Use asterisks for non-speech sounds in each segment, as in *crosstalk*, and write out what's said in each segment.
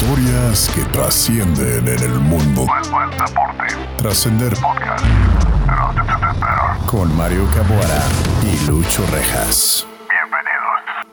Historias que trascienden en el mundo del deporte. Trascender Podcast. Con Mario Caboara y Lucho Rejas. Bienvenidos.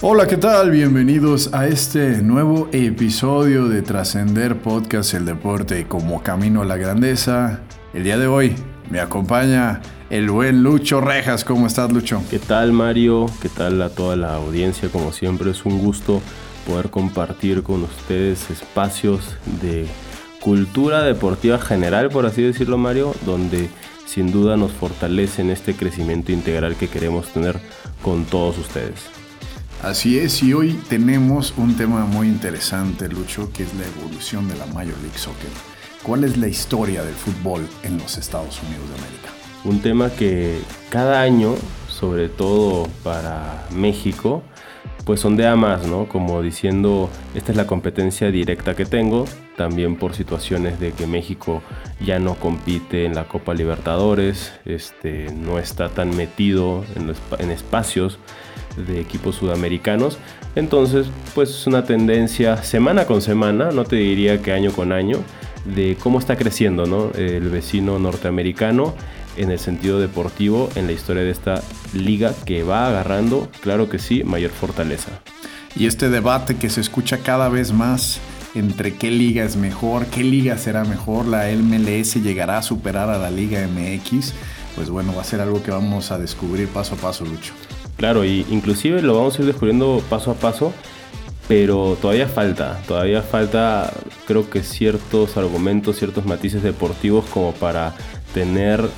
Hola, ¿qué tal? Bienvenidos a este nuevo episodio de Trascender Podcast, el deporte como camino a la grandeza. El día de hoy me acompaña el buen Lucho Rejas. ¿Cómo estás, Lucho? ¿Qué tal, Mario? ¿Qué tal a toda la audiencia? Como siempre, es un gusto poder compartir con ustedes espacios de cultura deportiva general, por así decirlo, Mario, donde sin duda nos fortalece en este crecimiento integral que queremos tener con todos ustedes. Así es, y hoy tenemos un tema muy interesante, Lucho, que es la evolución de la Major League Soccer. ¿Cuál es la historia del fútbol en los Estados Unidos de América? un tema que cada año, sobre todo para México, pues sondea más, ¿no? Como diciendo, esta es la competencia directa que tengo, también por situaciones de que México ya no compite en la Copa Libertadores, este, no está tan metido en, en espacios de equipos sudamericanos. Entonces, pues es una tendencia semana con semana, no te diría que año con año, de cómo está creciendo ¿no? el vecino norteamericano en el sentido deportivo en la historia de esta liga que va agarrando, claro que sí, mayor fortaleza. Y este debate que se escucha cada vez más entre qué liga es mejor, qué liga será mejor, la MLS llegará a superar a la Liga MX, pues bueno, va a ser algo que vamos a descubrir paso a paso, Lucho. Claro, y inclusive lo vamos a ir descubriendo paso a paso, pero todavía falta, todavía falta creo que ciertos argumentos, ciertos matices deportivos como para tener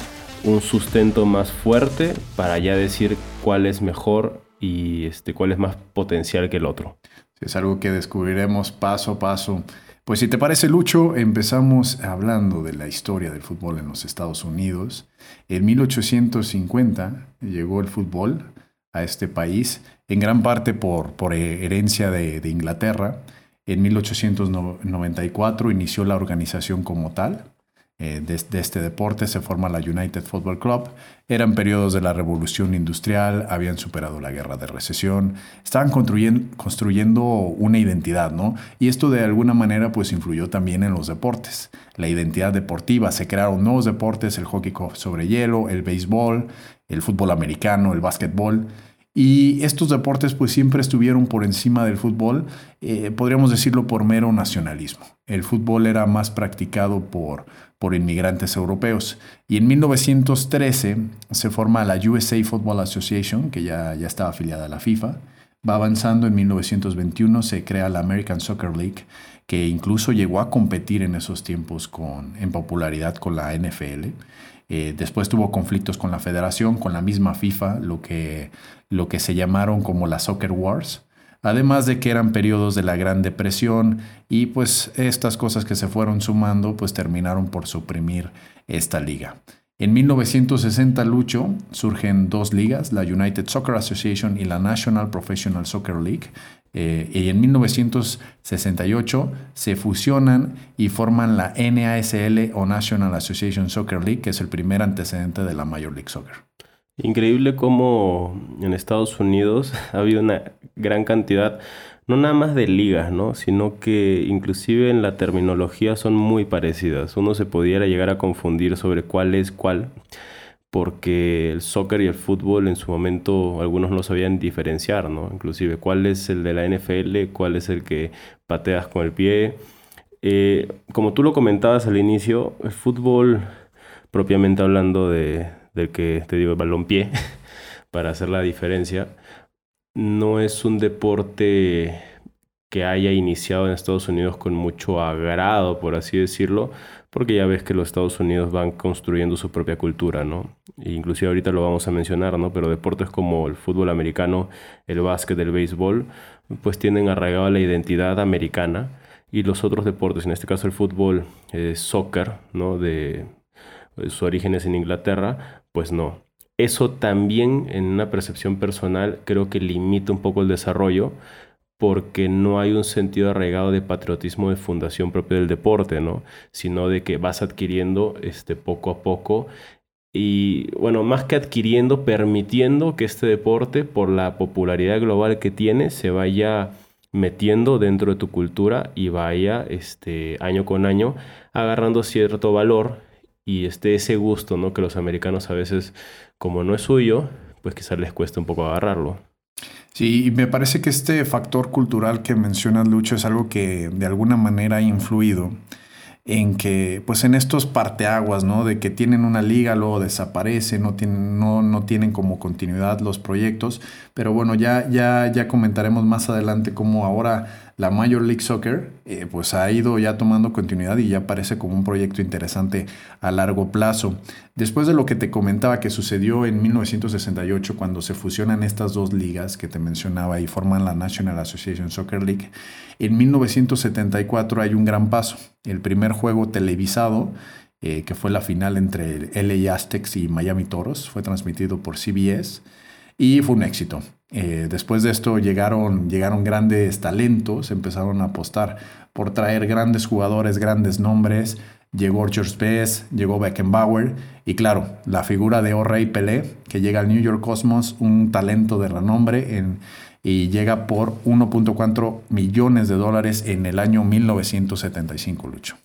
un sustento más fuerte para ya decir cuál es mejor y este, cuál es más potencial que el otro. Es algo que descubriremos paso a paso. Pues si te parece, Lucho, empezamos hablando de la historia del fútbol en los Estados Unidos. En 1850 llegó el fútbol a este país, en gran parte por, por herencia de, de Inglaterra. En 1894 inició la organización como tal, eh, de, este deporte se forma la United Football Club. Eran periodos de la revolución industrial, habían superado la guerra de recesión, estaban construyendo, construyendo una identidad, ¿no? Y esto de alguna manera pues influyó también en los deportes. La identidad deportiva, se crearon nuevos deportes, el hockey sobre hielo, el béisbol, el fútbol americano, el básquetbol. Y estos deportes pues siempre estuvieron por encima del fútbol, eh, podríamos decirlo por mero nacionalismo. El fútbol era más practicado por, por inmigrantes europeos. Y en 1913 se forma la USA Football Association, que ya, ya estaba afiliada a la FIFA. Va avanzando en 1921, se crea la American Soccer League, que incluso llegó a competir en esos tiempos con, en popularidad con la NFL. Eh, después tuvo conflictos con la federación, con la misma FIFA, lo que, lo que se llamaron como las Soccer Wars. Además de que eran periodos de la Gran Depresión y pues estas cosas que se fueron sumando pues terminaron por suprimir esta liga. En 1960, Lucho, surgen dos ligas, la United Soccer Association y la National Professional Soccer League, eh, y en 1968 se fusionan y forman la NASL o National Association Soccer League, que es el primer antecedente de la Major League Soccer. Increíble cómo en Estados Unidos *laughs* ha habido una gran cantidad, no nada más de ligas, ¿no? sino que inclusive en la terminología son muy parecidas. Uno se pudiera llegar a confundir sobre cuál es cuál porque el soccer y el fútbol en su momento algunos no sabían diferenciar, ¿no? Inclusive cuál es el de la NFL, cuál es el que pateas con el pie. Eh, como tú lo comentabas al inicio, el fútbol, propiamente hablando de, del que te digo, el balompié, *laughs* para hacer la diferencia, no es un deporte que haya iniciado en Estados Unidos con mucho agrado, por así decirlo, porque ya ves que los Estados Unidos van construyendo su propia cultura, ¿no? E inclusive ahorita lo vamos a mencionar, ¿no? Pero deportes como el fútbol americano, el básquet, el béisbol, pues tienen arraigado la identidad americana y los otros deportes, en este caso el fútbol, eh, soccer, ¿no? De su origen es en Inglaterra, pues no. Eso también en una percepción personal creo que limita un poco el desarrollo porque no hay un sentido arraigado de patriotismo de fundación propio del deporte, ¿no? Sino de que vas adquiriendo este, poco a poco y, bueno, más que adquiriendo, permitiendo que este deporte, por la popularidad global que tiene, se vaya metiendo dentro de tu cultura y vaya este, año con año agarrando cierto valor y este, ese gusto ¿no? que los americanos a veces, como no es suyo, pues quizás les cuesta un poco agarrarlo. Sí, y me parece que este factor cultural que mencionas, Lucho, es algo que de alguna manera ha influido en que, pues en estos parteaguas, ¿no? De que tienen una liga, luego desaparece, no tienen, no, no tienen como continuidad los proyectos. Pero bueno, ya, ya, ya comentaremos más adelante cómo ahora la Major League Soccer eh, pues ha ido ya tomando continuidad y ya parece como un proyecto interesante a largo plazo. Después de lo que te comentaba que sucedió en 1968 cuando se fusionan estas dos ligas que te mencionaba y forman la National Association Soccer League, en 1974 hay un gran paso. El primer juego televisado eh, que fue la final entre LA Aztecs y Miami Toros, fue transmitido por CBS y fue un éxito. Eh, después de esto llegaron, llegaron grandes talentos, empezaron a apostar por traer grandes jugadores, grandes nombres. Llegó George Best, llegó Beckenbauer y claro, la figura de O'Reilly Pelé, que llega al New York Cosmos, un talento de renombre en, y llega por 1.4 millones de dólares en el año 1975, Lucho.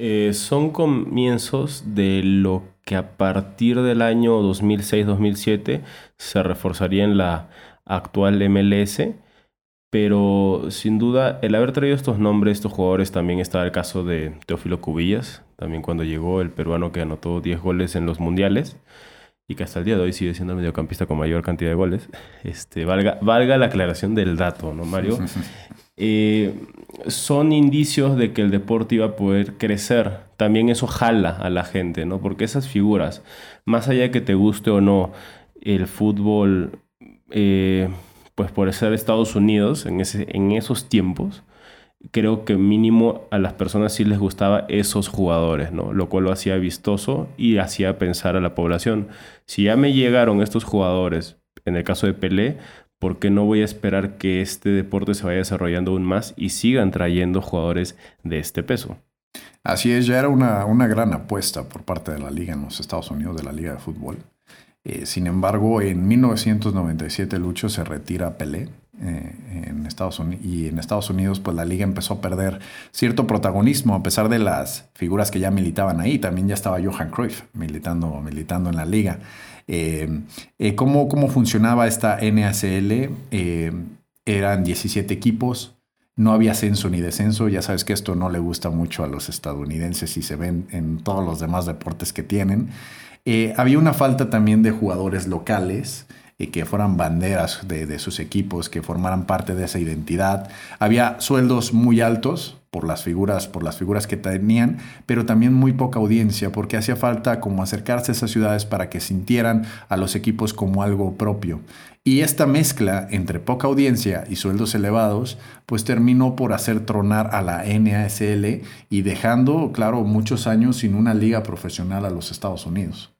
Eh, son comienzos de lo que a partir del año 2006-2007 se reforzaría en la actual MLS. Pero sin duda, el haber traído estos nombres, estos jugadores, también está el caso de Teófilo Cubillas, también cuando llegó el peruano que anotó 10 goles en los mundiales y que hasta el día de hoy sigue siendo el mediocampista con mayor cantidad de goles. Este, valga, valga la aclaración del dato, ¿no, Mario? *laughs* Eh, son indicios de que el deporte iba a poder crecer. También eso jala a la gente, ¿no? Porque esas figuras, más allá de que te guste o no el fútbol eh, pues por ser Estados Unidos en, ese, en esos tiempos, creo que mínimo a las personas sí les gustaba esos jugadores, ¿no? Lo cual lo hacía vistoso y hacía pensar a la población. Si ya me llegaron estos jugadores, en el caso de Pelé, ¿por qué no voy a esperar que este deporte se vaya desarrollando aún más y sigan trayendo jugadores de este peso? Así es, ya era una, una gran apuesta por parte de la liga en los Estados Unidos, de la liga de fútbol. Eh, sin embargo, en 1997 Lucho se retira Pelé eh, en Estados Unidos, y en Estados Unidos pues la liga empezó a perder cierto protagonismo a pesar de las figuras que ya militaban ahí. También ya estaba Johan Cruyff militando, militando en la liga. Eh, ¿cómo, ¿cómo, funcionaba esta NACL? eran 17 equipos, no había ascenso ni descenso. Ya sabes que esto no le gusta mucho a los estadounidenses y se ven en todos los demás deportes que tienen. Eh, había una falta también de jugadores locales eh, que fueran banderas de, sus equipos, que formaran parte de esa identidad. Había sueldos muy altos por las figuras, por las figuras que tenían, pero también muy poca audiencia, porque hacía falta como acercarse a esas ciudades para que sintieran a los equipos como algo propio. Y esta mezcla entre poca audiencia y sueldos elevados, pues terminó por hacer tronar a la NASL y dejando, claro, muchos años sin una liga profesional a los Estados Unidos.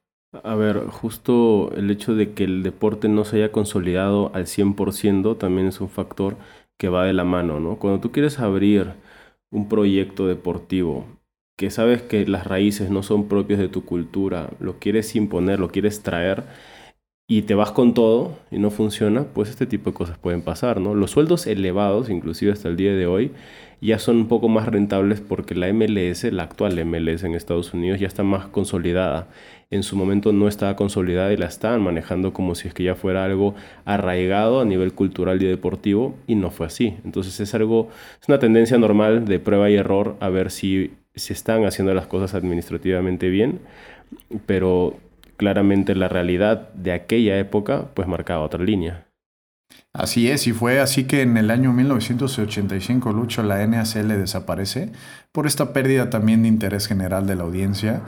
A ver, justo el hecho de que el deporte no se haya consolidado al 100% también es un factor que va de la mano, ¿no? Cuando tú quieres abrir un proyecto deportivo que sabes que las raíces no son propias de tu cultura, lo quieres imponer, lo quieres traer, y te vas con todo y no funciona, pues este tipo de cosas pueden pasar, ¿no? Los sueldos elevados, inclusive hasta el día de hoy, ya son un poco más rentables porque la MLS, la actual MLS en Estados Unidos, ya está más consolidada. En su momento no estaba consolidada y la estaban manejando como si es que ya fuera algo arraigado a nivel cultural y deportivo y no fue así. Entonces es algo, es una tendencia normal de prueba y error a ver si se están haciendo las cosas administrativamente bien, pero claramente la realidad de aquella época pues marcaba otra línea. Así es, y fue así que en el año 1985 Lucho la NACL desaparece por esta pérdida también de interés general de la audiencia.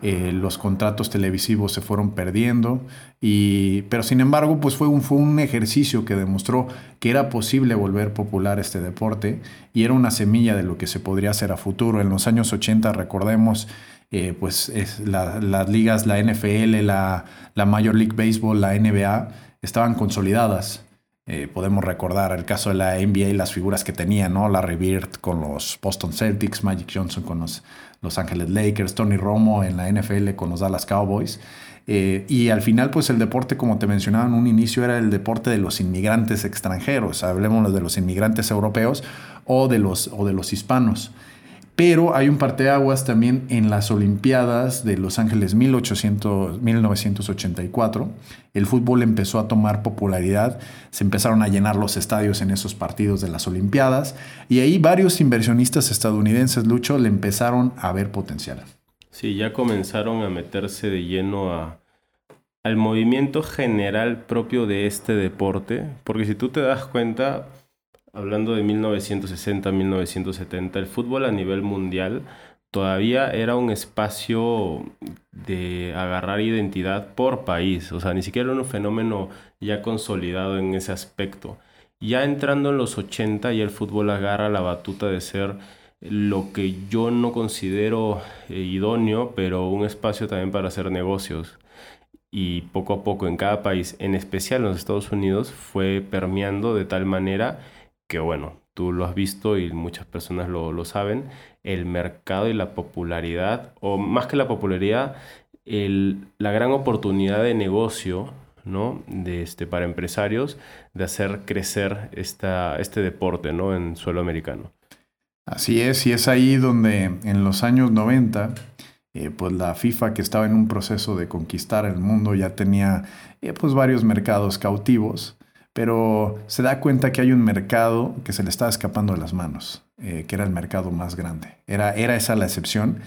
Eh, los contratos televisivos se fueron perdiendo, y, pero sin embargo pues fue un, fue un ejercicio que demostró que era posible volver popular este deporte y era una semilla de lo que se podría hacer a futuro. En los años 80 recordemos eh, pues es las ligas, la NFL, la, la, Major League Baseball, la NBA, estaban consolidadas. Eh, podemos recordar el caso de la NBA y las figuras que tenía, ¿no? Larry Bird con los Boston Celtics, Magic Johnson con los Los Angeles Lakers, Tony Romo en la NFL con los Dallas Cowboys. Eh, y al final, pues el deporte, como te mencionaba en un inicio, era el deporte de los inmigrantes extranjeros. Hablemos de los inmigrantes europeos o de los, o de los hispanos. Pero hay un parteaguas también en las Olimpiadas de Los Ángeles 1800, 1984. El fútbol empezó a tomar popularidad, se empezaron a llenar los estadios en esos partidos de las Olimpiadas y ahí varios inversionistas estadounidenses, Lucho, le empezaron a ver potencial. Sí, ya comenzaron a meterse de lleno a, al movimiento general propio de este deporte, porque si tú te das cuenta, hablando de 1960, 1970, el fútbol a nivel mundial todavía era un espacio de agarrar identidad por país, o sea, ni siquiera era un fenómeno ya consolidado en ese aspecto. Ya entrando en los 80 y el fútbol agarra la batuta de ser lo que yo no considero eh, idóneo, pero un espacio también para hacer negocios. Y poco a poco en cada país, en especial en los Estados Unidos, fue permeando de tal manera que bueno, tú lo has visto y muchas personas lo, saben, el mercado y la popularidad, o más que la popularidad, la gran oportunidad de negocio ¿no? de este, para empresarios de hacer crecer esta, este deporte ¿no? en suelo americano. Así es, y es ahí donde en los años 90, eh, pues la FIFA que estaba en un proceso de conquistar el mundo ya tenía eh, pues varios mercados cautivos pero se da cuenta que hay un mercado que se le está escapando de las manos, eh, que era el mercado más grande. Era, era esa la excepción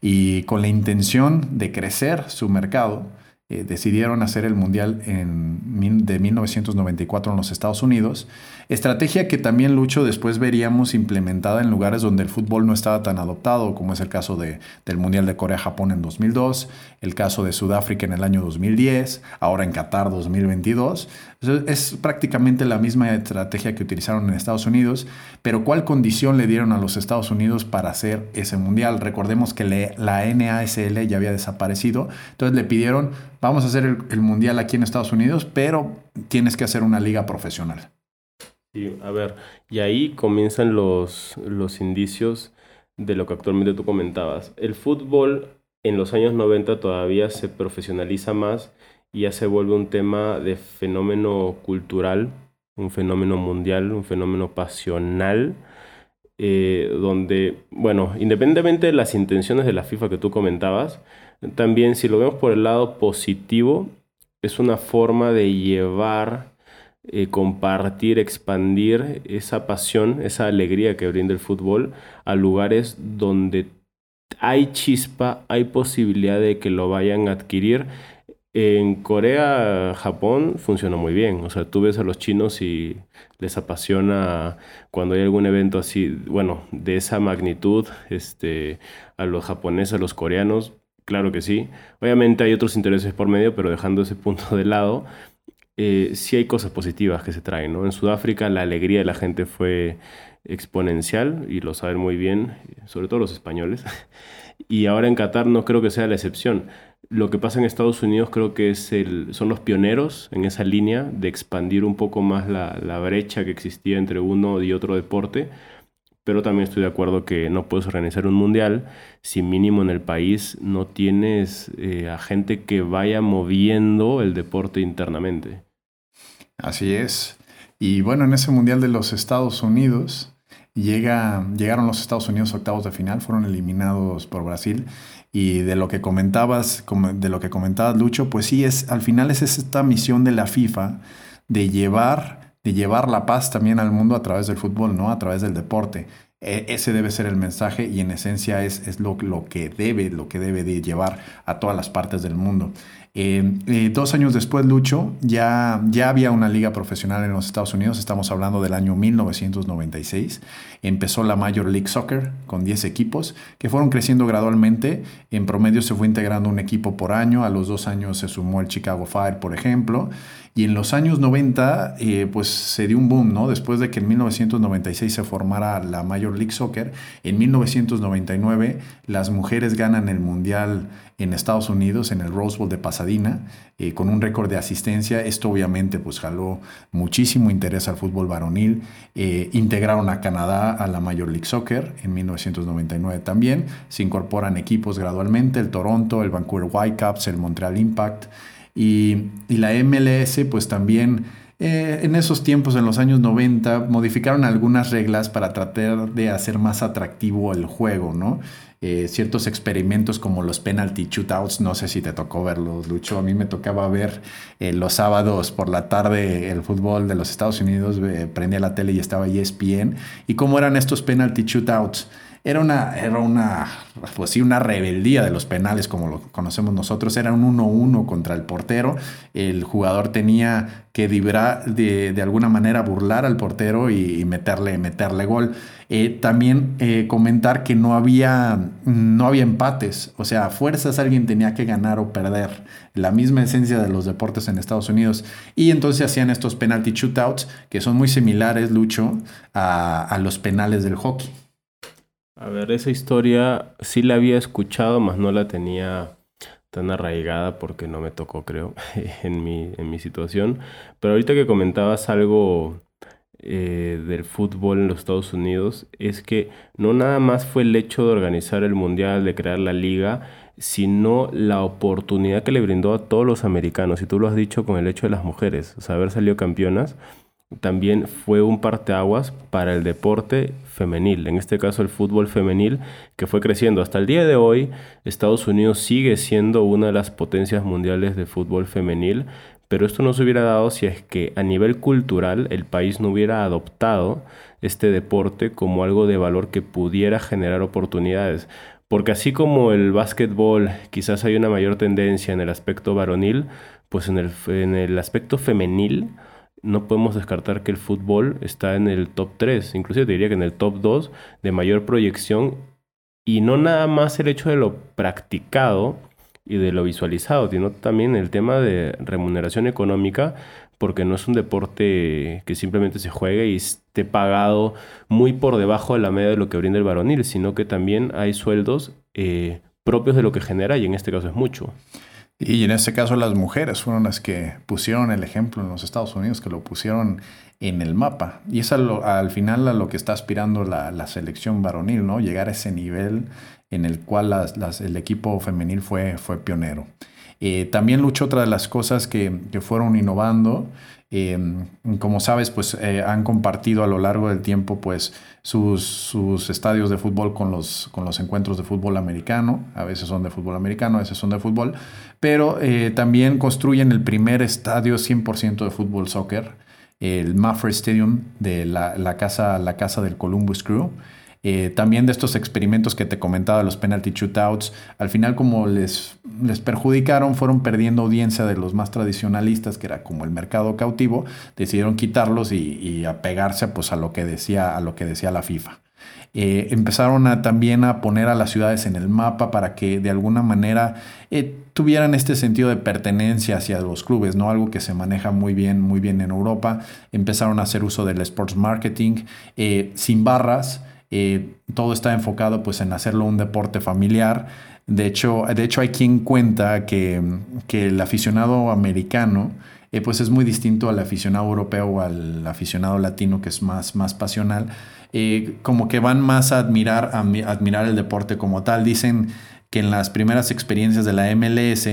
y con la intención de crecer su mercado, eh, decidieron hacer el Mundial en, de 1994 en los Estados Unidos. Estrategia que también Lucho después veríamos implementada en lugares donde el fútbol no estaba tan adoptado, como es el caso de, del Mundial de Corea-Japón en 2002, el caso de Sudáfrica en el año 2010, ahora en Qatar 2022. Es prácticamente la misma estrategia que utilizaron en Estados Unidos, pero ¿cuál condición le dieron a los Estados Unidos para hacer ese mundial? Recordemos que la NASL ya había desaparecido, entonces le pidieron, vamos a hacer el, mundial aquí en Estados Unidos, pero tienes que hacer una liga profesional. Sí, a ver, y ahí comienzan los, los indicios de lo que actualmente tú comentabas. El fútbol en los años 90 todavía se profesionaliza más y ya se vuelve un tema de fenómeno cultural, un fenómeno mundial, un fenómeno pasional, eh, donde, bueno, independientemente de las intenciones de la FIFA que tú comentabas, también si lo vemos por el lado positivo, es una forma de llevar, eh, compartir, expandir esa pasión, esa alegría que brinda el fútbol a lugares donde hay chispa, hay posibilidad de que lo vayan a adquirir en Corea, Japón funciona muy bien. O sea, tú ves a los chinos y les apasiona cuando hay algún evento así, bueno, de esa magnitud, este, a los japoneses, a los coreanos, claro que sí. Obviamente hay otros intereses por medio, pero dejando ese punto de lado, eh, sí hay cosas positivas que se traen, ¿no? En Sudáfrica la alegría de la gente fue exponencial y lo saben muy bien, sobre todo los españoles. *laughs* Y ahora en Qatar no creo que sea la excepción. Lo que pasa en Estados Unidos creo que es el, son los pioneros en esa línea de expandir un poco más la, la, brecha que existía entre uno y otro deporte, pero también estoy de acuerdo que no puedes organizar un mundial si mínimo en el país no tienes eh, a gente que vaya moviendo el deporte internamente. Así es. Y bueno, en ese mundial de los Estados Unidos, llega, llegaron los Estados Unidos octavos de final, fueron eliminados por Brasil y de lo que comentabas, de lo que comentabas Lucho, pues sí, es, al final es esta misión de la FIFA de llevar, de llevar la paz también al mundo a través del fútbol, ¿no? A través del deporte. E, ese debe ser el mensaje y en esencia es, es lo, lo, que debe, lo que debe de llevar a todas las partes del mundo. Eh, eh, dos años después, Lucho, ya, ya había una liga profesional en los Estados Unidos, estamos hablando del año 1996. Empezó la Major League Soccer con 10 equipos que fueron creciendo gradualmente. En promedio se fue integrando un equipo por año, a los dos años se sumó el Chicago Fire, por ejemplo. Y en los años 90, eh, pues se dio un boom, ¿no? Después de que en 1996 se formara la Major League Soccer, en 1999 las mujeres ganan el Mundial en Estados Unidos, en el Rose Bowl de Pasadena, eh, con un récord de asistencia. Esto obviamente pues jaló muchísimo interés al fútbol varonil. Eh, integraron a Canadá a la Major League Soccer en 1999 también. Se incorporan equipos gradualmente, el Toronto, el Vancouver Whitecaps, el Montreal Impact y, y la MLS pues también... Eh, en esos tiempos, en los años 90, modificaron algunas reglas para tratar de hacer más atractivo el juego, ¿no? Eh, ciertos experimentos como los penalty shootouts, no sé si te tocó verlos, Lucho, a mí me tocaba ver eh, los sábados por la tarde el fútbol de los Estados Unidos, prendía la tele y estaba ESPN, y cómo eran estos penalty shootouts era una, era una, pues sí, una rebeldía de los penales como lo conocemos nosotros. Era un 1-1 contra el portero. El jugador tenía que de, de alguna manera burlar al portero y, meterle, meterle gol. Eh, también eh, comentar que no había, no había empates. O sea, a fuerzas alguien tenía que ganar o perder. La misma esencia de los deportes en Estados Unidos. Y entonces hacían estos penalty shootouts que son muy similares, Lucho, a, a los penales del hockey. A ver, esa historia sí la había escuchado, mas no la tenía tan arraigada porque no me tocó, creo, *laughs* en mi, en mi situación. Pero ahorita que comentabas algo eh, del fútbol en los Estados Unidos, es que no nada más fue el hecho de organizar el Mundial, de crear la liga, sino la oportunidad que le brindó a todos los americanos. Y tú lo has dicho con el hecho de las mujeres, o sea, haber salido campeonas también fue un parteaguas para el deporte femenil, en este caso el fútbol femenil, que fue creciendo. Hasta el día de hoy, Estados Unidos sigue siendo una de las potencias mundiales de fútbol femenil, pero esto no se hubiera dado si es que a nivel cultural el país no hubiera adoptado este deporte como algo de valor que pudiera generar oportunidades. Porque así como el básquetbol quizás hay una mayor tendencia en el aspecto varonil, pues en el, en el aspecto femenil, no podemos descartar que el fútbol está en el top 3, inclusive te diría que en el top 2 de mayor proyección y no nada más el hecho de lo practicado y de lo visualizado, sino también el tema de remuneración económica, porque no es un deporte que simplemente se juegue y esté pagado muy por debajo de la media de lo que brinda el varonil, sino que también hay sueldos eh, propios de lo que genera y en este caso es mucho. Y en este caso las mujeres fueron las que pusieron el ejemplo en los Estados Unidos, que lo pusieron en el mapa. Y es al final a lo que está aspirando la, selección varonil, ¿no? Llegar a ese nivel en el cual el equipo femenil fue pionero. Eh, también luchó otra de las cosas que, que fueron innovando Em, como sabes, pues eh, han compartido a lo largo del tiempo pues sus, sus, estadios de fútbol con los, con los encuentros de fútbol americano. A veces son de fútbol americano, a veces son de fútbol. Pero eh, también construyen el primer estadio 100% de fútbol soccer, el Mafra Stadium de la, la, casa, la casa del Columbus Crew. Eh, también de estos experimentos que te comentaba, los penalty shootouts, al final como les, les perjudicaron, fueron perdiendo audiencia de los más tradicionalistas, que era como el mercado cautivo, decidieron quitarlos y, apegarse pues, a, lo que decía, a lo que decía la FIFA. Eh, empezaron a, también a poner a las ciudades en el mapa para que de alguna manera eh, tuvieran este sentido de pertenencia hacia los clubes, ¿no? Algo que se maneja muy bien, muy bien en Europa. Empezaron a hacer uso del sports marketing sin barras. Eh, todo está enfocado pues en hacerlo un deporte familiar. De hecho, de hecho hay quien cuenta que, el aficionado americano eh, pues es muy distinto al aficionado europeo o al aficionado latino que es más, más pasional. Eh, como que van más a admirar, a admirar el deporte como tal. Dicen que en las primeras experiencias de la MLS,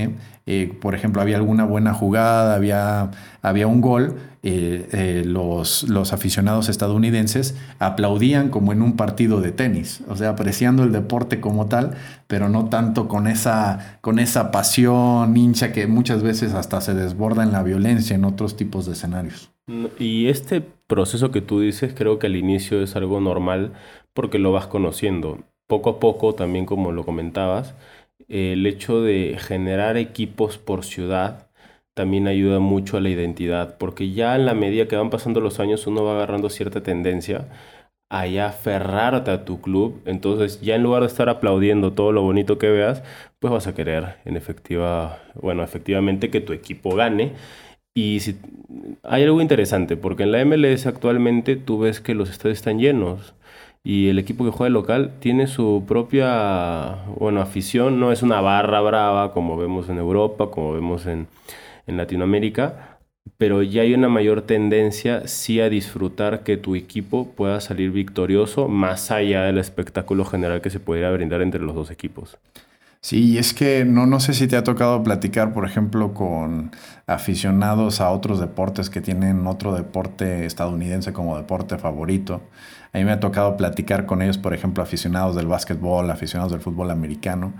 por ejemplo, había alguna buena jugada, había, había un gol, eh, eh, los, los, aficionados estadounidenses aplaudían como en un partido de tenis, o sea, apreciando el deporte como tal, pero no tanto con esa, con esa pasión hincha que muchas veces hasta se desborda en la violencia en otros tipos de escenarios. Y este proceso que tú dices creo que al inicio es algo normal porque lo vas conociendo. Poco a poco, también como lo comentabas, el hecho de generar equipos por ciudad, también ayuda mucho a la identidad, porque ya en la medida que van pasando los años uno va agarrando cierta tendencia a aferrarte a tu club, entonces ya en lugar de estar aplaudiendo todo lo bonito que veas, pues vas a querer en efectiva, bueno, efectivamente que tu equipo gane. Y si, hay algo interesante, porque en la MLS actualmente tú ves que los estadios están llenos y el equipo que juega local tiene su propia, bueno, afición, no es una barra brava como vemos en Europa, como vemos en, en Latinoamérica, pero ya hay una mayor tendencia sí a disfrutar que tu equipo pueda salir victorioso más allá del espectáculo general que se pudiera brindar entre los dos equipos. Sí, es que no, no sé si te ha tocado platicar, por ejemplo, con aficionados a otros deportes que tienen otro deporte estadounidense como deporte favorito. A mí me ha tocado platicar con ellos, por ejemplo, aficionados del básquetbol, aficionados del fútbol americano,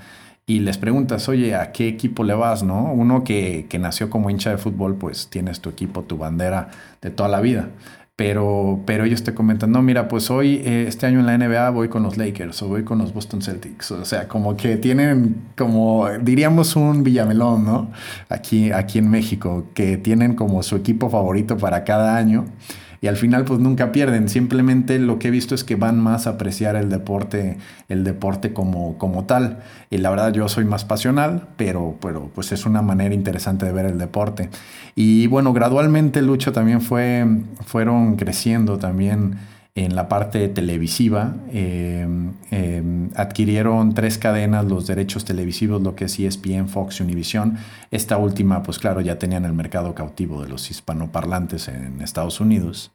y les preguntas, oye, ¿a qué equipo le vas? ¿No? Uno que, que nació como hincha de fútbol, pues tienes tu equipo, tu bandera de toda la vida. Pero, pero ellos te comentan, no, mira, pues hoy, eh, este año en la NBA voy con los Lakers o voy con los Boston Celtics. O sea, como que tienen, como diríamos, un Villamelón, ¿no? Aquí, aquí en México, que tienen como su equipo favorito para cada año y al final pues nunca pierden. Simplemente lo que he visto es que van más a apreciar el deporte, el deporte como, como tal. Y la verdad yo soy más pasional, pero, pero pues es una manera interesante de ver el deporte. Y bueno, gradualmente Lucho también fue, fueron creciendo también en la parte televisiva. Eh, eh, adquirieron tres cadenas los derechos televisivos, lo que es ESPN, Fox y Univision. Esta última, pues claro, ya tenían el mercado cautivo de los hispanoparlantes en Estados Unidos.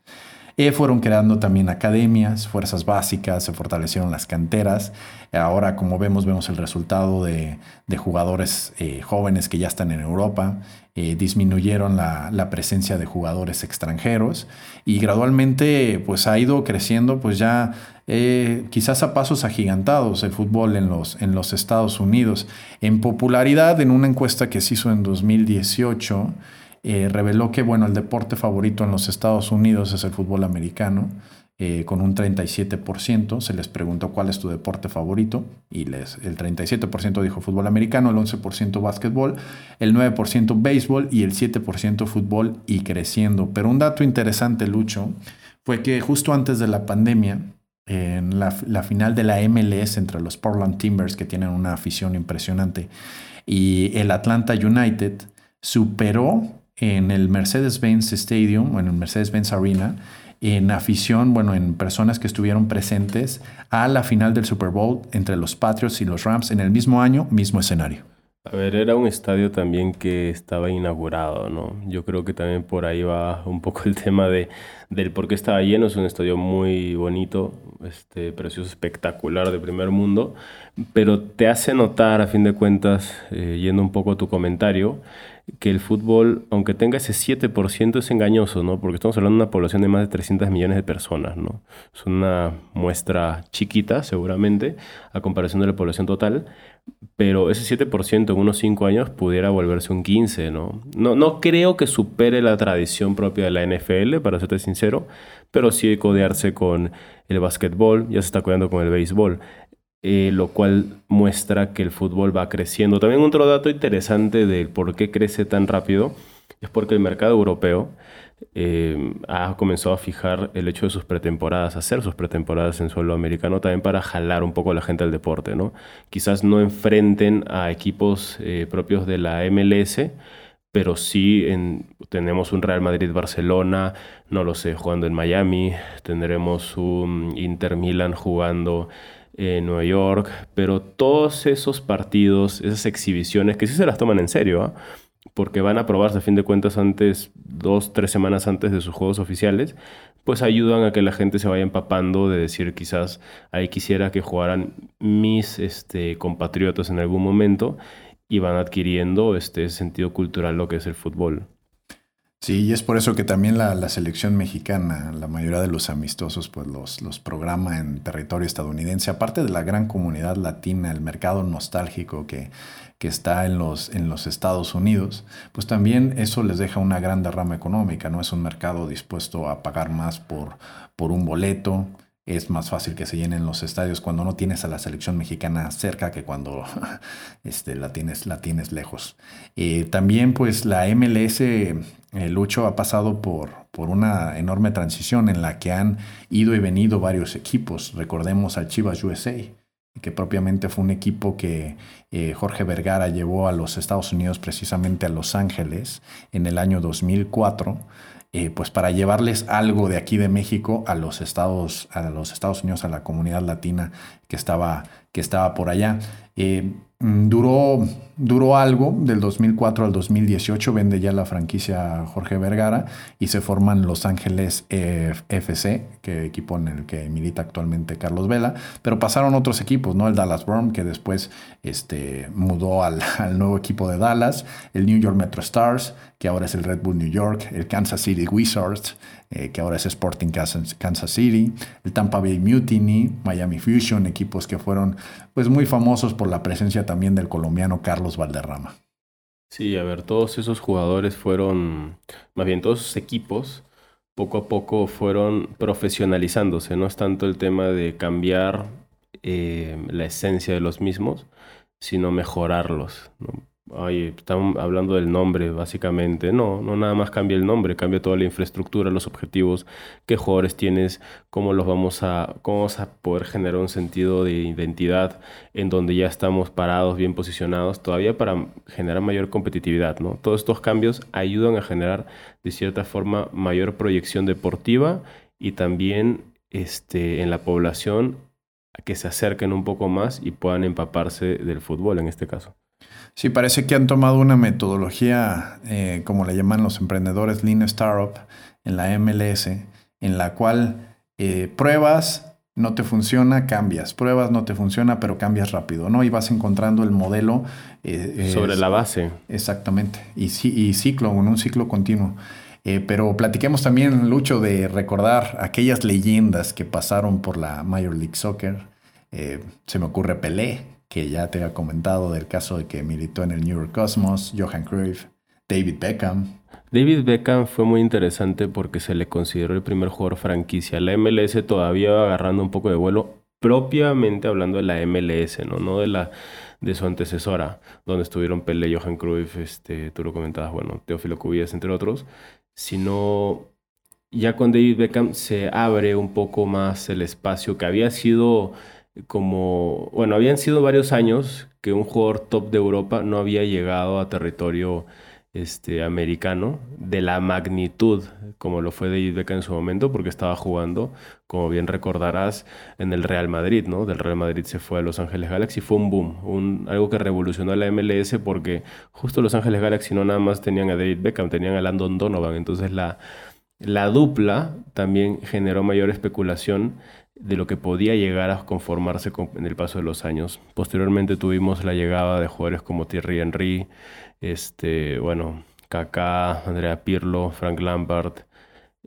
Eh, fueron creando también academias, fuerzas básicas, se fortalecieron las canteras. Ahora, como vemos, vemos el resultado de, jugadores jóvenes que ya están en Europa. Eh, disminuyeron la, presencia de jugadores extranjeros y gradualmente pues ha ido creciendo pues ya eh, quizás a pasos agigantados el fútbol en los, en los Estados Unidos. En popularidad, en una encuesta que se hizo en 2018, eh, reveló que bueno, el deporte favorito en los Estados Unidos es el fútbol americano. Eh, con un 37%. Se les preguntó cuál es tu deporte favorito y les, el 37% dijo fútbol americano, el 11% básquetbol, el 9% béisbol y el 7% fútbol y creciendo. Pero un dato interesante, Lucho, fue que justo antes de la pandemia, en la, la final de la MLS entre los Portland Timbers, que tienen una afición impresionante, y el Atlanta United, superó en el Mercedes-Benz Stadium, o en el Mercedes-Benz Arena, en afición, bueno, en personas que estuvieron presentes a la final del Super Bowl entre los Patriots y los Rams en el mismo año, mismo escenario. A ver, era un estadio también que estaba inaugurado, ¿no? Yo creo que también por ahí va un poco el tema de, del por qué estaba lleno. Es un estadio muy bonito, este, precioso, espectacular de primer mundo, pero te hace notar, a fin de cuentas, eh, yendo un poco a tu comentario, que el fútbol, aunque tenga ese 7%, es engañoso, ¿no? Porque estamos hablando de una población de más de 300 millones de personas, ¿no? Es una muestra chiquita, seguramente, a comparación de la población total, pero ese 7% en unos 5 años pudiera volverse un 15%, ¿no? ¿no? No creo que supere la tradición propia de la NFL, para serte sincero, pero sí codearse con el básquetbol, ya se está codeando con el béisbol. Eh, lo cual muestra que el fútbol va creciendo. También otro dato interesante de por qué crece tan rápido es porque el mercado europeo eh, ha comenzado a fijar el hecho de sus pretemporadas, hacer sus pretemporadas en suelo americano también para jalar un poco a la gente al deporte. ¿no? Quizás no enfrenten a equipos eh, propios de la MLS, pero sí tenemos un Real Madrid-Barcelona, no lo sé, jugando en Miami, tendremos un Inter Milan jugando Nueva York, pero todos esos partidos, esas exhibiciones, que sí se las toman en serio, ¿ah? porque van a probarse a fin de cuentas antes, dos, tres semanas antes de sus juegos oficiales, pues ayudan a que la gente se vaya empapando de decir quizás ahí quisiera que jugaran mis este, compatriotas en algún momento y van adquiriendo este sentido cultural lo que es el fútbol. Sí, y es por eso que también la, selección mexicana, la mayoría de los amistosos, pues los, programa en territorio estadounidense, aparte de la gran comunidad latina, el mercado nostálgico que, que está en los, en los Estados Unidos, pues también eso les deja una gran derrama económica, ¿no? Es un mercado dispuesto a pagar más por, por un boleto, es más fácil que se llenen los estadios cuando no tienes a la selección mexicana cerca que cuando *laughs* este, la, tienes, la tienes lejos. Eh, también pues la MLS, eh, Lucho ha pasado por, por una enorme transición en la que han ido y venido varios equipos. Recordemos al Chivas USA, que propiamente fue un equipo que eh, Jorge Vergara llevó a los Estados Unidos, precisamente a Los Ángeles, en el año 2004. Eh, pues para llevarles algo de aquí de México a los Estados, a los Estados Unidos, a la comunidad latina que estaba, que estaba por allá. Eh, mm, duró, duró algo del 2004 al 2018, vende ya la franquicia Jorge Vergara y se forman Los Ángeles FC, que equipo en el que milita actualmente Carlos Vela, pero pasaron otros equipos, ¿no? El Dallas Worm, que después este, mudó al, *laughs* al nuevo equipo de Dallas, el New York Metro Stars, que ahora es el Red Bull New York, el Kansas City Wizards, eh, que ahora es Sporting Kansas City, el Tampa Bay Mutiny, Miami Fusion, equipos que fueron pues muy famosos por la presencia también del colombiano Carlos Valderrama. Sí, a ver, todos esos jugadores fueron, más bien todos esos equipos, poco a poco fueron profesionalizándose, no es tanto el tema de cambiar eh, la esencia de los mismos, sino mejorarlos. ¿no? Oye, estamos hablando del nombre, básicamente. No, no nada más cambia el nombre, cambia toda la infraestructura, los objetivos, qué jugadores tienes, cómo los vamos a, cómo vamos a poder generar un sentido de identidad en donde ya estamos parados, bien posicionados, todavía para generar mayor competitividad, ¿no? Todos estos cambios ayudan a generar, de cierta forma, mayor proyección deportiva y también este, en la población que se acerquen un poco más y puedan empaparse del fútbol en este caso. Sí, parece que han tomado una metodología, eh, como le llaman los emprendedores Lean Startup, en la MLS, en la cual eh, pruebas, no te funciona, cambias. Pruebas, no te funciona, pero cambias rápido, ¿no? Y vas encontrando el modelo. Eh, Sobre la base. Exactamente. Y, y ciclo, en un ciclo continuo. pero platiquemos también, Lucho, de recordar aquellas leyendas que pasaron por la Major League Soccer. se me ocurre Pelé, que ya te había comentado del caso de que militó en el New York Cosmos, Johan Cruyff, David Beckham. David Beckham fue muy interesante porque se le consideró el primer jugador franquicia. La MLS todavía va agarrando un poco de vuelo, propiamente hablando de la MLS, no, no de la de su antecesora, donde estuvieron Pelé, Johan Cruyff, este, tú lo comentabas, bueno, Teófilo Cubillas, entre otros, sino ya con David Beckham se abre un poco más el espacio que había sido como, bueno, habían sido varios años que un jugador top de Europa no había llegado a territorio este, americano de la magnitud como lo fue David Beckham en su momento porque estaba jugando, como bien recordarás, en el Real Madrid, ¿no? Del Real Madrid se fue a Los Ángeles Galaxy, fue un boom, un, algo que revolucionó la MLS porque justo Los Ángeles Galaxy no nada más tenían a David Beckham, tenían a Landon Donovan, entonces la, la dupla también generó mayor especulación de lo que podía llegar a conformarse en el paso de los años. Posteriormente tuvimos la llegada de jugadores como Thierry Henry, este, bueno, Kaká, Andrea Pirlo, Frank Lampard,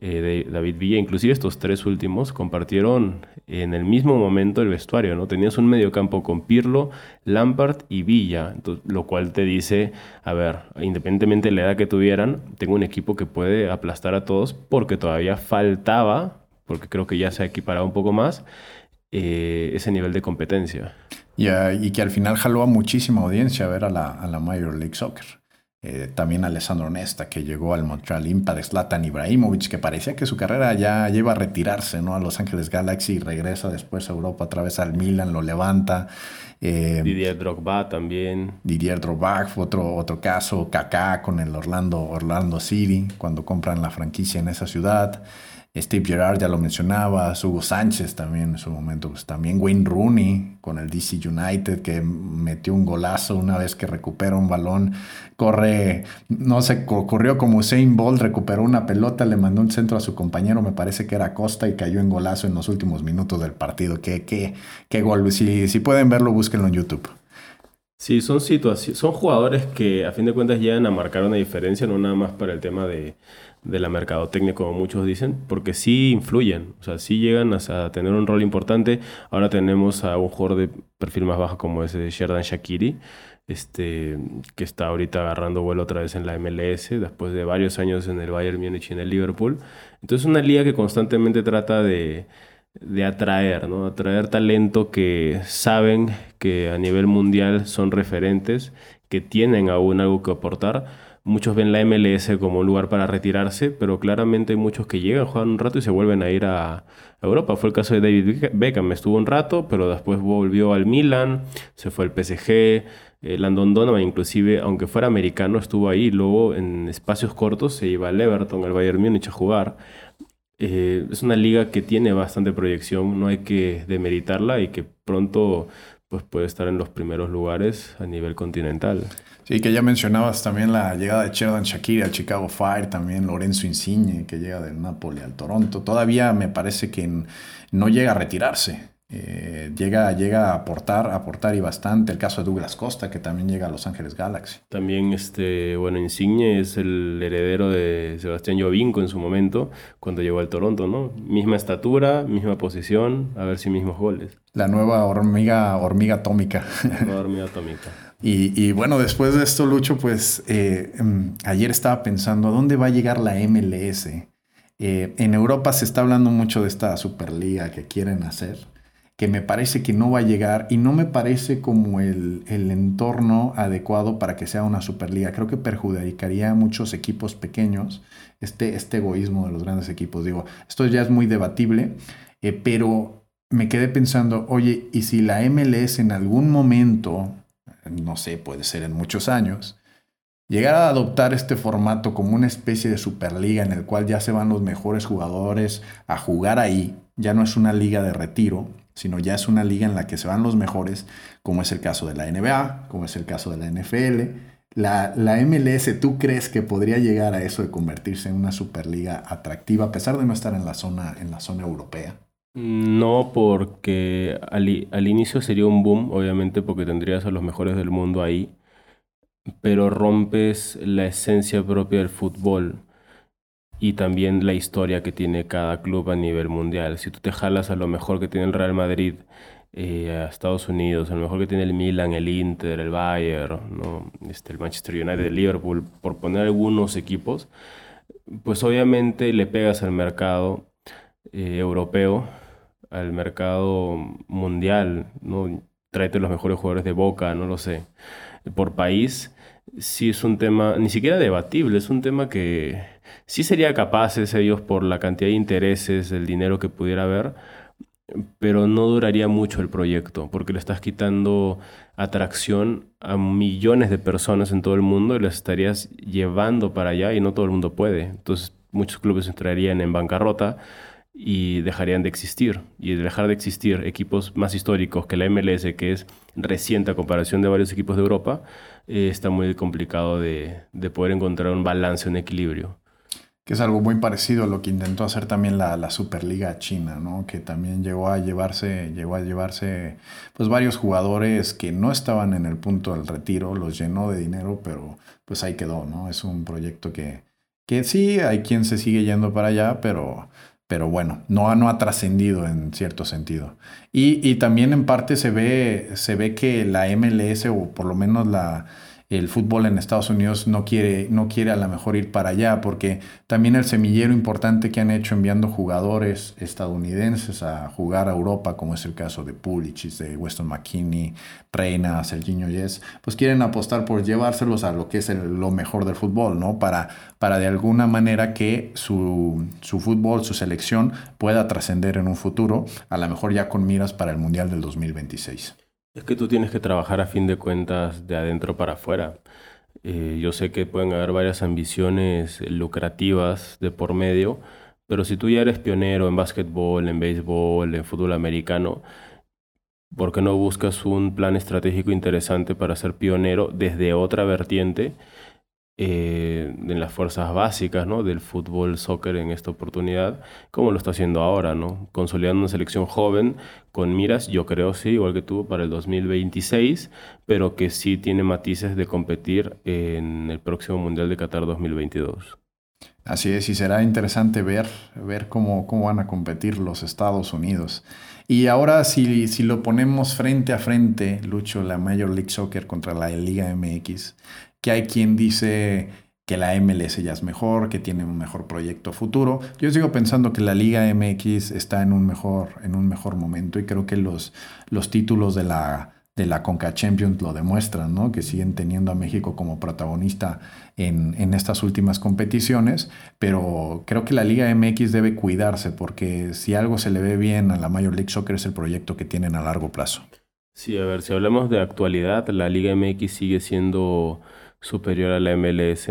eh, David Villa, inclusive estos tres últimos compartieron en el mismo momento el vestuario, ¿no? Tenías un mediocampo con Pirlo, Lampard y Villa, lo cual te dice, a ver, independientemente de la edad que tuvieran, tengo un equipo que puede aplastar a todos porque todavía faltaba porque creo que ya se ha equiparado un poco más eh, ese nivel de competencia. y que al final jaló a muchísima audiencia a ver a la, a la Major League Soccer. Eh, también Alessandro Nesta, que llegó al Montreal Impact, Zlatan Ibrahimovic, que parecía que su carrera ya lleva a retirarse ¿no? a Los Ángeles Galaxy y regresa después a Europa, otra vez al Milan, lo levanta. Eh, Didier Drogba también. Didier Drogba fue otro, otro caso, Kaká con el Orlando, Orlando City, cuando compran la franquicia en esa ciudad. Steve Gerrard ya lo mencionaba, Hugo Sánchez también en su momento, pues también Wayne Rooney con el DC United que metió un golazo una vez que recupera un balón, corre, no sé, corrió como Usain Bolt, recuperó una pelota, le mandó un centro a su compañero, me parece que era Costa y cayó en golazo en los últimos minutos del partido. Qué, qué, qué gol, si, si pueden verlo, búsquenlo en YouTube. Sí, son situaciones, son jugadores que a fin de cuentas llegan a marcar una diferencia, no nada más para el tema de, de la mercadotecnia, como muchos dicen, porque sí influyen, o sea, sí llegan a, tener un rol importante. Ahora tenemos a un jugador de perfil más bajo como ese Sherdan Shakiri, este, que está ahorita agarrando vuelo otra vez en la MLS, después de varios años en el Bayern Múnich y en el Liverpool. Entonces, una liga que constantemente trata de, de atraer, ¿no? Atraer talento que saben que a nivel mundial son referentes, que tienen aún algo que aportar muchos ven la MLS como un lugar para retirarse, pero claramente hay muchos que llegan, juegan un rato y se vuelven a ir a Europa. Fue el caso de David Beckham, estuvo un rato, pero después volvió al Milan, se fue al PSG, eh, Landon Donovan inclusive, aunque fuera americano, estuvo ahí, luego en espacios cortos se iba al Everton, al Bayern Múnich a jugar. Eh, es una liga que tiene bastante proyección, no hay que demeritarla y que pronto pues, puede estar en los primeros lugares a nivel continental. Sí, que ya mencionabas también la llegada de Sheridan Shakiri al Chicago Fire, también Lorenzo Insigne, que llega del Napoli al Toronto. Todavía me parece que no llega a retirarse. Eh, llega, llega a aportar, aportar y bastante. El caso de Douglas Costa, que también llega a Los Ángeles Galaxy. También, este, bueno, Insigne es el heredero de Sebastián Jovinco en su momento, cuando llegó al Toronto, ¿no? Misma estatura, misma posición, a ver si mismos goles. La nueva hormiga, hormiga atómica. La nueva *laughs* hormiga atómica. y, bueno, después de esto, Lucho, pues eh, em, ayer estaba pensando, ¿a dónde va a llegar la MLS? Eh, en Europa se está hablando mucho de esta Superliga que quieren hacer que me parece que no va a llegar y no me parece como el, entorno adecuado para que sea una Superliga. Creo que perjudicaría a muchos equipos pequeños este, este egoísmo de los grandes equipos. Digo, esto ya es muy debatible, eh, pero me quedé pensando, oye, ¿y si la MLS en algún momento, no sé, puede ser en muchos años, llegara a adoptar este formato como una especie de Superliga en el cual ya se van los mejores jugadores a jugar ahí, ya no es una liga de retiro, sino ya es una liga en la que se van los mejores, como es el caso de la NBA, como es el caso de la NFL. La, la MLS, ¿tú crees que podría llegar a eso de convertirse en una superliga atractiva a pesar de no estar en la zona, en la zona europea? No, porque al, al inicio sería un boom, obviamente, porque tendrías a los mejores del mundo ahí, pero rompes la esencia propia del fútbol y también la historia que tiene cada club a nivel mundial. Si tú te jalas a lo mejor que tiene el Real Madrid, eh, a Estados Unidos, a lo mejor que tiene el Milan, el Inter, el Bayern, ¿no? este, el Manchester United, el Liverpool, por poner algunos equipos, pues obviamente le pegas al mercado eh, europeo, al mercado mundial, ¿no? Tráete los mejores jugadores de Boca, no lo sé, por país sí es un tema, ni siquiera debatible, es un tema que sí sería capaces ellos por la cantidad de intereses, el dinero que pudiera haber, pero no duraría mucho el proyecto, porque le estás quitando atracción a millones de personas en todo el mundo y las estarías llevando para allá y no todo el mundo puede. Entonces muchos clubes entrarían en bancarrota y dejarían de existir. Y de dejar de existir equipos más históricos que la MLS, que es reciente a comparación de varios equipos de Europa, eh, está muy complicado de, poder encontrar un balance, un equilibrio. Que es algo muy parecido a lo que intentó hacer también la, Superliga China, ¿no? Que también llegó a llevarse, llegó a llevarse pues varios jugadores que no estaban en el punto del retiro, los llenó de dinero, pero pues ahí quedó, ¿no? Es un proyecto que, que sí, hay quien se sigue yendo para allá, pero pero bueno, no, no ha trascendido en cierto sentido. Y, y, también en parte se ve, se ve que la MLS, o por lo menos la, el fútbol en Estados Unidos no quiere, no quiere a lo mejor ir para allá, porque también el semillero importante que han hecho enviando jugadores estadounidenses a jugar a Europa, como es el caso de Pulisic, de Weston McKinney, Reina, Serginho Yes, pues quieren apostar por llevárselos a lo que es lo mejor del fútbol, ¿no? Para, para de alguna manera que su, su fútbol, su selección pueda trascender en un futuro, a lo mejor ya con miras para el Mundial del 2026. Es que tú tienes que trabajar a fin de cuentas de adentro para afuera. Eh, yo sé que pueden haber varias ambiciones lucrativas de por medio, pero si tú ya eres pionero en básquetbol, en béisbol, en fútbol americano, ¿por qué no buscas un plan estratégico interesante para ser pionero desde otra vertiente? Eh, en las fuerzas básicas ¿no? del fútbol, soccer en esta oportunidad, como lo está haciendo ahora, ¿no? consolidando una selección joven con miras, yo creo, sí, igual que tú, para el 2026, pero que sí tiene matices de competir en el próximo Mundial de Qatar 2022. Así es, y será interesante ver, ver cómo, cómo van a competir los Estados Unidos. Y ahora si, si lo ponemos frente a frente, Lucho, la Major League Soccer contra la Liga MX, que hay quien dice que la MLS ya es mejor, que tiene un mejor proyecto futuro. Yo sigo pensando que la Liga MX está en un mejor, en un mejor momento y creo que los, los títulos de la, de la Conca Champions lo demuestran, ¿no? que siguen teniendo a México como protagonista en, en, estas últimas competiciones, pero creo que la Liga MX debe cuidarse porque si algo se le ve bien a la Major League Soccer es el proyecto que tienen a largo plazo. Sí, a ver, si hablamos de actualidad, la Liga MX sigue siendo superior a la MLS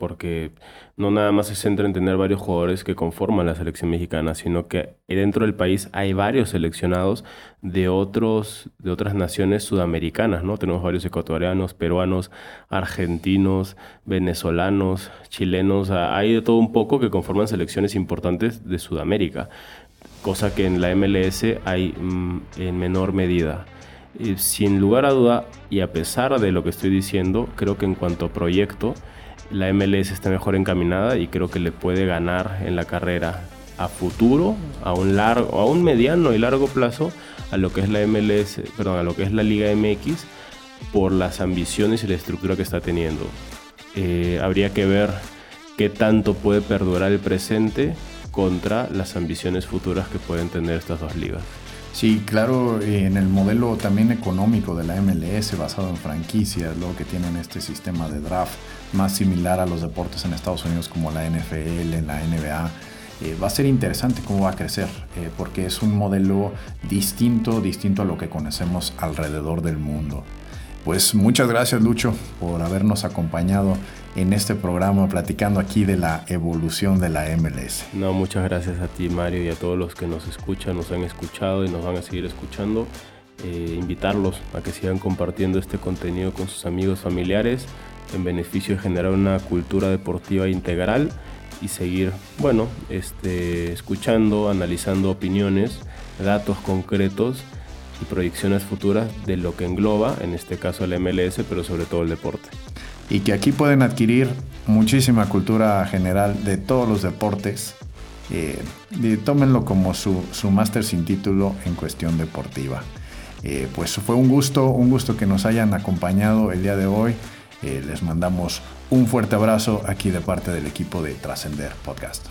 porque no nada más se centra en tener varios jugadores que conforman la selección mexicana, sino que dentro del país hay varios seleccionados de otros de otras naciones sudamericanas, ¿no? Tenemos varios ecuatorianos, peruanos, argentinos, venezolanos, chilenos, hay de todo un poco que conforman selecciones importantes de Sudamérica, cosa que en la MLS hay mm, en menor medida. Sin lugar a duda, y a pesar de lo que estoy diciendo, creo que en cuanto a proyecto, la MLS está mejor encaminada y creo que le puede ganar en la carrera a futuro, a un largo, a un mediano y largo plazo a lo que es la MLS, perdón, a lo que es la Liga MX por las ambiciones y la estructura que está teniendo. Eh, habría que ver qué tanto puede perdurar el presente contra las ambiciones futuras que pueden tener estas dos ligas. Sí, claro, en el modelo también económico de la MLS basado en franquicias, lo que tienen este sistema de draft más similar a los deportes en Estados Unidos como la NFL, la NBA. Eh, va a ser interesante cómo va a crecer, eh, porque es un modelo distinto, distinto a lo que conocemos alrededor del mundo. Pues muchas gracias Lucho por habernos acompañado en este programa platicando aquí de la evolución de la MLS. No, muchas gracias a ti Mario y a todos los que nos escuchan, nos han escuchado y nos van a seguir escuchando. Eh, invitarlos a que sigan compartiendo este contenido con sus amigos familiares en beneficio de generar una cultura deportiva integral y seguir, bueno, este, escuchando, analizando opiniones, datos concretos y proyecciones futuras de lo que engloba, en este caso el MLS, pero sobre todo el deporte. Y que aquí pueden adquirir muchísima cultura general de todos los deportes. Eh, y tómenlo como su, su máster sin título en cuestión deportiva. Eh, pues fue un gusto, un gusto que nos hayan acompañado el día de hoy. Eh, les mandamos un fuerte abrazo aquí de parte del equipo de Trascender Podcast.